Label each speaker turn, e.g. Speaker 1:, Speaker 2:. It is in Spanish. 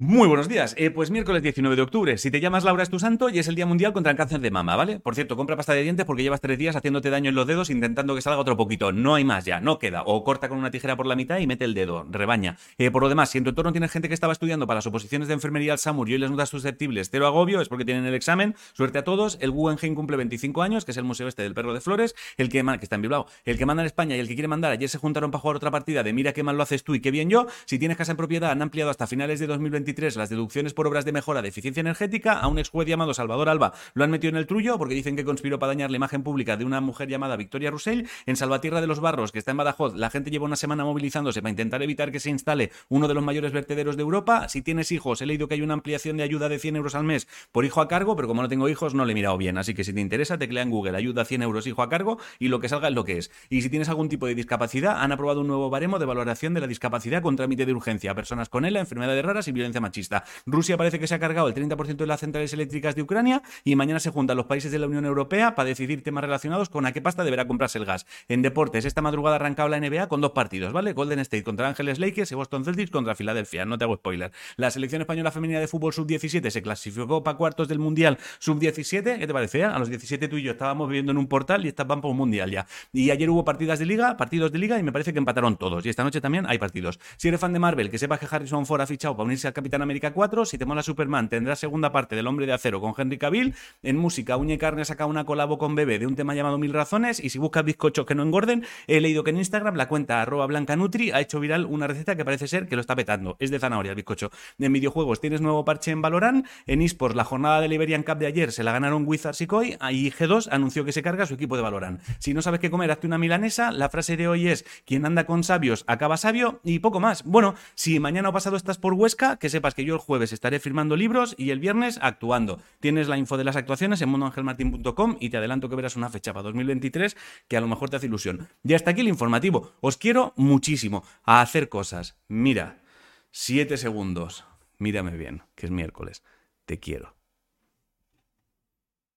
Speaker 1: Muy buenos días. Eh, pues miércoles 19 de octubre. Si te llamas Laura es tu santo y es el Día Mundial contra el Cáncer de Mama, ¿vale? Por cierto, compra pasta de dientes porque llevas tres días haciéndote daño en los dedos intentando que salga otro poquito. No hay más ya, no queda. O corta con una tijera por la mitad y mete el dedo, rebaña. Eh, por lo demás, si en tu entorno tienes gente que estaba estudiando para las oposiciones de enfermería al SAMUR y hoy les notas susceptibles, cero agobio, es porque tienen el examen. Suerte a todos. El Guggenheim cumple 25 años, que es el museo este del perro de flores. El que, que está en Bilbao. El que manda en España y el que quiere mandar. Ayer se juntaron para jugar otra partida de mira qué mal lo haces tú y qué bien yo. Si tienes casa en propiedad, han ampliado hasta finales de 2023 las deducciones por obras de mejora de eficiencia energética. A un ex juez llamado Salvador Alba lo han metido en el trullo porque dicen que conspiró para dañar la imagen pública de una mujer llamada Victoria Russell. En Salvatierra de los Barros, que está en Badajoz, la gente lleva una semana movilizándose para intentar evitar que se instale uno de los mayores vertederos de Europa. Si tienes hijos, he leído que hay una ampliación de ayuda de 100 euros al mes por hijo a cargo, pero como no tengo hijos, no le he mirado bien. Así que si te interesa, teclea en Google ayuda 100 euros hijo a cargo y lo que salga es lo que es. Y si tienes algún tipo de discapacidad, han aprobado un nuevo baremo de valoración de la discapacidad con trámite de urgencia a personas con ELA, enfermedades raras y violencia machista. Rusia parece que se ha cargado el 30% de las centrales eléctricas de Ucrania y mañana se juntan los países de la Unión Europea para decidir temas relacionados con a qué pasta deberá comprarse el gas. En deportes, esta madrugada arrancaba la NBA con dos partidos, ¿vale? Golden State contra Ángeles Lakers y Boston Celtics contra Filadelfia. No te hago spoiler. La selección española femenina de fútbol sub-17 se clasificó para cuartos del Mundial sub-17. ¿Qué te parece? A los 17 tú y yo estábamos viviendo en un portal y estas van por un Mundial ya. Y ayer hubo partidas de liga, partidos de liga y me parece que empataron todos. Y esta noche también hay partidos. Si eres fan de Marvel, que sepas que Harrison Ford ha fichado para unirse al Capitán América 4. Si te mola Superman, tendrás segunda parte del Hombre de Acero con Henry Cavill. En música, Uña y Carne saca una colabo con Bebé de un tema llamado Mil Razones. Y si buscas bizcochos que no engorden, he leído que en Instagram la cuenta arroba blanca nutri ha hecho viral una receta que parece ser que lo está petando. Es de zanahoria el bizcocho. En videojuegos tienes nuevo parche en Valorant. En eSports, la jornada de Liberian Cup de ayer se la ganaron Wizards y Koi. Y G2 anunció que se carga su equipo de Valorant. Si no sabes qué comer, hazte una milanesa. La frase de hoy es: quien anda con sabios acaba sabio y poco más. Bueno, si mañana o pasado estás por Huesca, que sepas que yo el jueves estaré firmando libros y el viernes actuando. Tienes la info de las actuaciones en mundoangelmartin.com y te adelanto que verás una fecha para 2023 que a lo mejor te hace ilusión. Y hasta aquí el informativo. Os quiero muchísimo a hacer cosas. Mira, siete segundos. Mírame bien, que es miércoles. Te quiero.